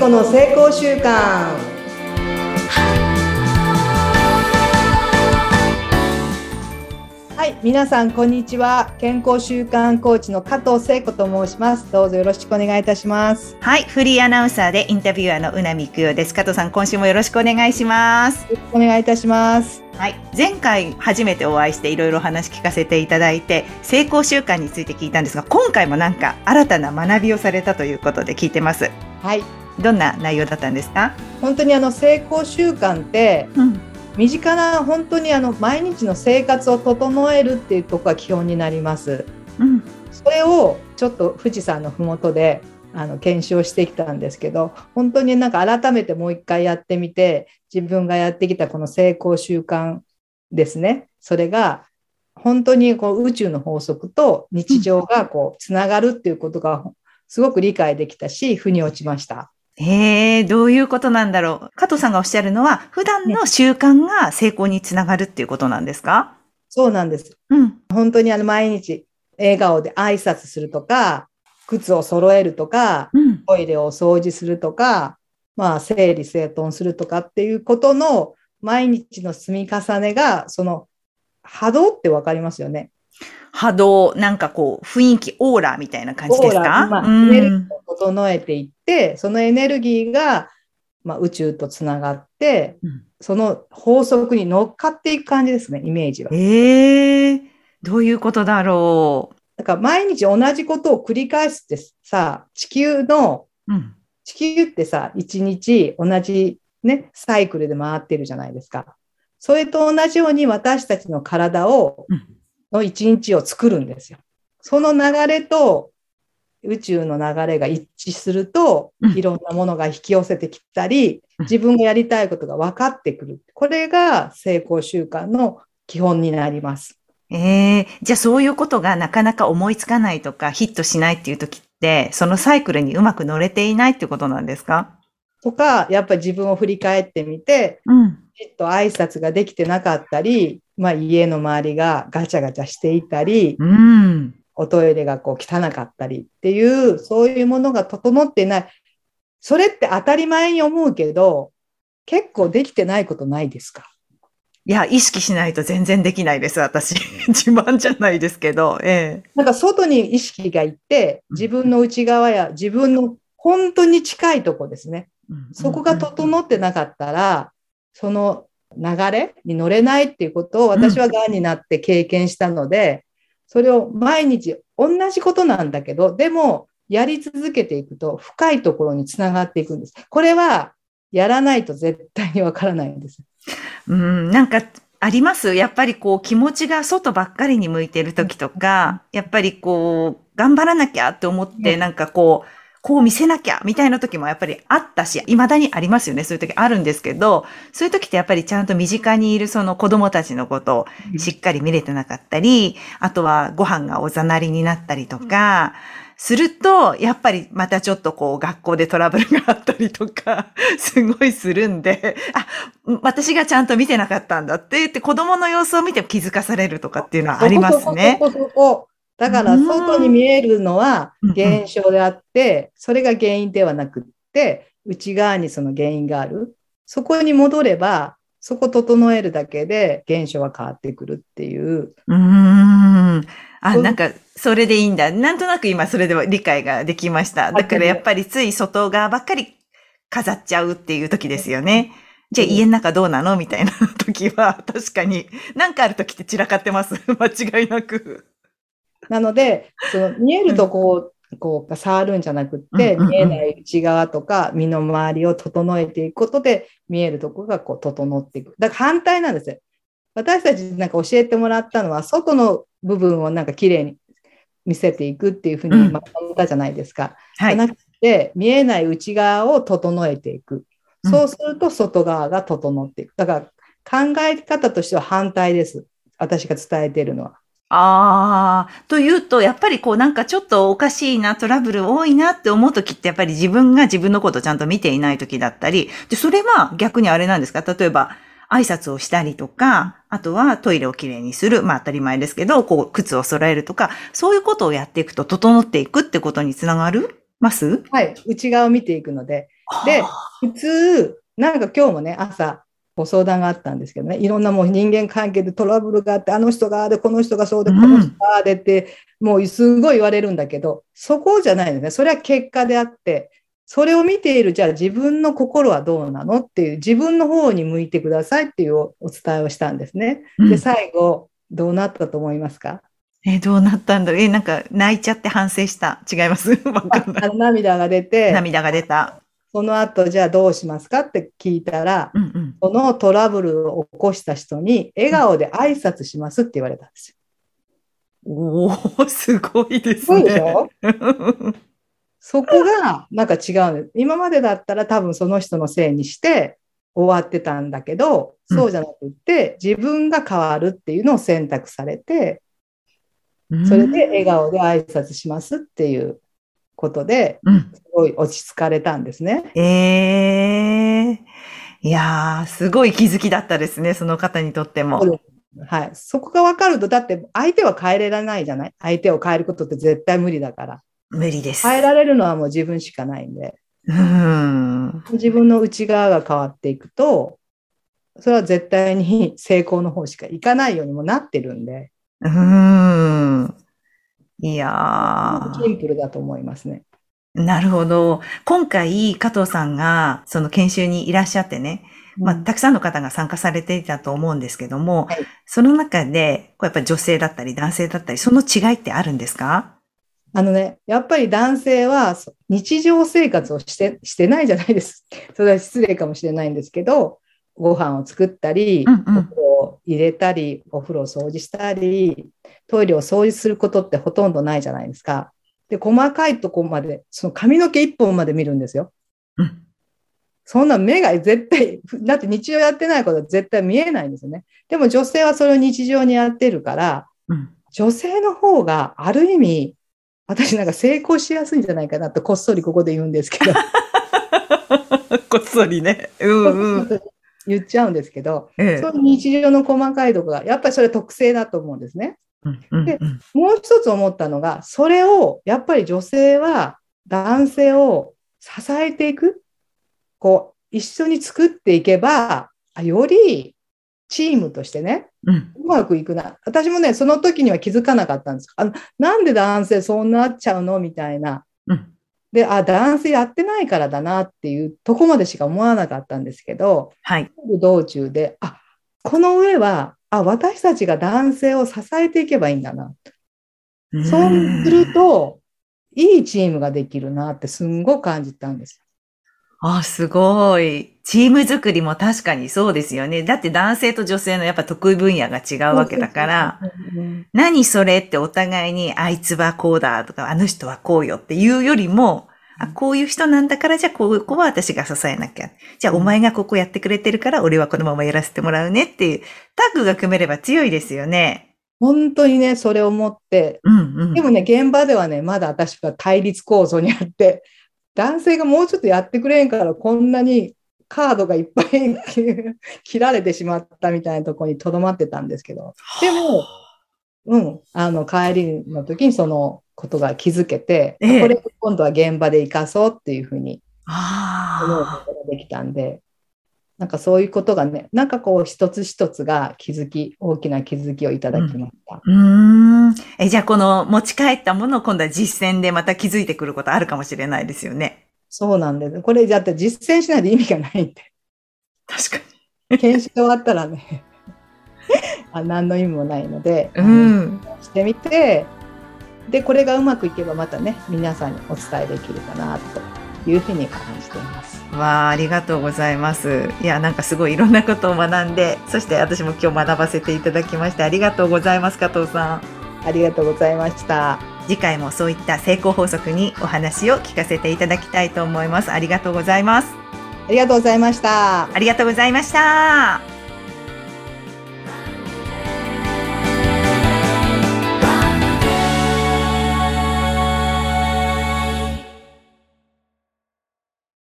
子の成功習慣はい皆さんこんにちは。健康習慣コーチの加藤聖子と申します。どうぞよろしくお願いいたします。はいフリーアナウンサーでインタビュアーのうなみくよです。加藤さん今週もよろしくお願いします。よろしくお願いいたします。はい前回初めてお会いしていろいろ話聞かせていただいて成功習慣について聞いたんですが今回もなんか新たな学びをされたということで聞いてます。はいどんな内容だったんですか？本当にあの成功習慣ってうん身近な本当にあの毎日の生活を整えるっていうところが基本になります。うんそれをちょっと富士山のふもとであの検証してきたんですけど本当になんか改めてもう一回やってみて自分がやってきたこの成功習慣ですねそれが本当にこう宇宙の法則と日常がこうつながるっていうことがすごく理解できたし腑に落ちました。えー、どういうことなんだろう。加藤さんがおっしゃるのは普段の習慣が成功につながるっていうことなんですか？そうなんです。うん。本当にあの毎日笑顔で挨拶するとか靴を揃えるとかうん。トイレを掃除するとか、まあ、整理整頓するとかっていうことの毎日の積み重ねが、その波動ってわかりますよね。波動、なんかこう、雰囲気、オーラみたいな感じですか？まあうんエネルギーを整えていって、そのエネルギーが、まあ、宇宙とつながって、うんその法則に乗っかっていく感じですね、イメージは。ええどういうことだろだから毎日同じことを繰り返すってさ、地球の、う。うん。地球ってさ、一日同じね、サイクルで回ってるじゃないですか。それと同じように私たちの体を、うんの一日を作るんですよ。その流れと宇宙の流れが一致すると、うんいろんなものが引き寄せてきたり、うん自分がやりたいことが分かってくる。これが成功習慣の基本になります。ええじゃあそういうことがなかなか思いつかないとかヒットしないっていう時って、そのサイクルにうまく乗れていないってことなんですか？とか、やっぱり自分を振り返ってみて、うん。きちっと挨拶ができてなかったり、まあ、家の周りがガチャガチャしていたり、うん。おトイレがこう汚かったりっていう、そういうものが整っていない。それって当たり前に思うけど、結構できてないことないですか？いや、意識しないと全然できないです、私。自慢じゃないですけど、えなんか外に意識がいって、自分の内側や自分の本当に近いとこですね。えそこが整ってなかったら、その流れに乗れないっていうことを私は癌になって経験したので、それを毎日同じことなんだけど、でもやり続けていくと深いところにつながっていくんです。これはやらないと絶対にわからないんです。うん、なんか、あります？やっぱりこう気持ちが外ばっかりに向いてる時とか、やっぱりこう、頑張らなきゃって思って、うんなんかこう、こう見せなきゃみたいな時もやっぱりあったし、未だにありますよね。そういう時あるんですけど、そういう時ってやっぱりちゃんと身近にいるその子供たちのことをしっかり見れてなかったり、あとはご飯がおざなりになったりとか、すると、やっぱりまたちょっとこう学校でトラブルがあったりとか、すごいするんで、あ、私がちゃんと見てなかったんだって言って子供の様子を見て気づかされるとかっていうのはありますね。そこそこそこだから外に見えるのはうん現象であって、それが原因ではなくって、内側にその原因がある。そこに戻れば、そこ整えるだけで現象は変わってくるっていう。うーん。あ、なんか、それでいいんだ。なんとなく今それでは理解ができました。だからやっぱりつい外側ばっかり飾っちゃうっていう時ですよね。じゃあうん家の中どうなの？みたいな時は確かに、なんかある時って散らかってます。間違いなく。なので、その見えるとこを、こう触るんじゃなくって、うんうんうん見えない内側とか身の周りを整えていくことで見えるとこがこう整っていく。だから反対なんですよ。私たちなんか教えてもらったのは外の部分をなんか綺麗に見せていくっていうふううんにまとめたじゃないですか。はい。じゃなくて見えない内側を整えていく。うんそうすると外側が整っていく。だから考え方としては反対です。私が伝えているのは。ああ、というと、やっぱりこうなんかちょっとおかしいな、トラブル多いなって思う時ってやっぱり自分が自分のことをちゃんと見ていない時だったり、で、それは逆にあれなんですか？例えば、挨拶をしたりとか、あとはトイレをきれいにする。まあ当たり前ですけど、こう、靴を揃えるとか、そういうことをやっていくと整っていくってことにつながる？ます？はい。内側を見ていくので、で、普通、なんか今日もね、朝、ご相談があったんですけどね、いろんなもう人間関係でトラブルがあって、あの人があで、この人がそうで、この人があでって、もうすごい言われるんだけど、そこじゃないんですね。それは結果であって、それを見ている、じゃあ自分の心はどうなのっていう、自分の方に向いてくださいっていうお伝えをしたんですね。で、最後、どうなったと思いますか？えどうなったんだろうえ、なんか泣いちゃって反省した。違います わかんない。涙が出て、涙が出た。その後、じゃあどうしますかって聞いたら、うんうん。そのトラブルを起こした人に笑顔で挨拶しますって言われたんですよ。おおすごいですね。ょ？そこがなんか違うんです。今までだったら多分その人のせいにして終わってたんだけど、そうじゃなくって自分が変わるっていうのを選択されて、それで笑顔で挨拶しますっていうことで、うん。すごい落ち着かれたんですね。ええいやー、すごい気づきだったですね、その方にとっても。はい。そこが分かると、だって相手は変えれらないじゃない？相手を変えることって絶対無理だから。無理です。変えられるのはもう自分しかないんで、うん。自分の内側が変わっていくと、それは絶対に成功の方しかいかないようにもなってるんで、うん。いやシンプルだと思いますね。ー、なるほど。今回、加藤さんが、その研修にいらっしゃってね、まあ、たくさんの方が参加されていたと思うんですけども、はいその中で、こうやっぱり女性だったり男性だったり、その違いってあるんですか？あのね、やっぱり男性はそ日常生活をしてしてないじゃないです。それは失礼かもしれないんですけど、ご飯を作ったり、うんうんお風呂を入れたり、お風呂を掃除したり、トイレを掃除することってほとんどないじゃないですか。で、細かいとこまで、その髪の毛一本まで見るんですよ。うん。そんな目が絶対、だって日常やってないことは絶対見えないんですよね。でも女性はそれを日常にやってるから、うん。女性の方がある意味、私なんか成功しやすいんじゃないかなとこっそりここで言うんですけど、こっそりね。うんうん。言っちゃうんですけど、ええそういう日常の細かいところが、やっぱりそれ特性だと思うんですね。うんうんでうんもう一つ思ったのが、それをやっぱり女性は男性を支えていく、こう、一緒に作っていけば、あよりチームとしてね、うんうまくいくな。私もね、その時には気づかなかったんです。あのなんで男性そうなっちゃうの？みたいな。うんで、あ、男性やってないからだなっていうとこまでしか思わなかったんですけど、はい。道中で、あ、この上は、あ、私たちが男性を支えていけばいいんだな。そうすると、いいチームができるなってすんごく感じたんです。あ、すごい。チーム作りも確かにそうですよね。だって男性と女性のやっぱ得意分野が違うわけだから、うん何それってお互いにあいつはこうだとか、あの人はこうよっていうよりも、あ、こういう人なんだから、じゃあここは私が支えなきゃ。じゃあお前がここやってくれてるから、俺はこのままやらせてもらうねっていう、タッグが組めれば強いですよね。本当にね、それを思って、うんうん。でもね、現場ではね、まだ私は対立構造にあって、男性がもうちょっとやってくれんから、こんなにカードがいっぱい切られてしまったみたいなところにとどまってたんですけど、でも、うん、あの、帰りの時にそのことが気づけて、ええ。これを今度は現場で生かそうっていうふうに思うあことができたんで、なんかそういうことがね、なんかこう一つ一つが気づき、大きな気づきをいただきました。あ。うーん。え、じゃあこの持ち帰ったものを今度は実践でまた気づいてくることあるかもしれないですよね。そうなんです。これだって実践しないで意味がないんで。確かに。研修終わったらねあ何の意味もないので、うん。してみてでこれがうまくいけばまたね皆さんにお伝えできるかなというふうに感じています。わあ、ありがとうございます。いや、なんかすごいいろんなことを学んで、そして私も今日学ばせていただきまして、ありがとうございます、加藤さん。ありがとうございました。次回もそういった成功法則にお話を聞かせていただきたいと思います。ありがとうございます。ありがとうございました。ありがとうございました。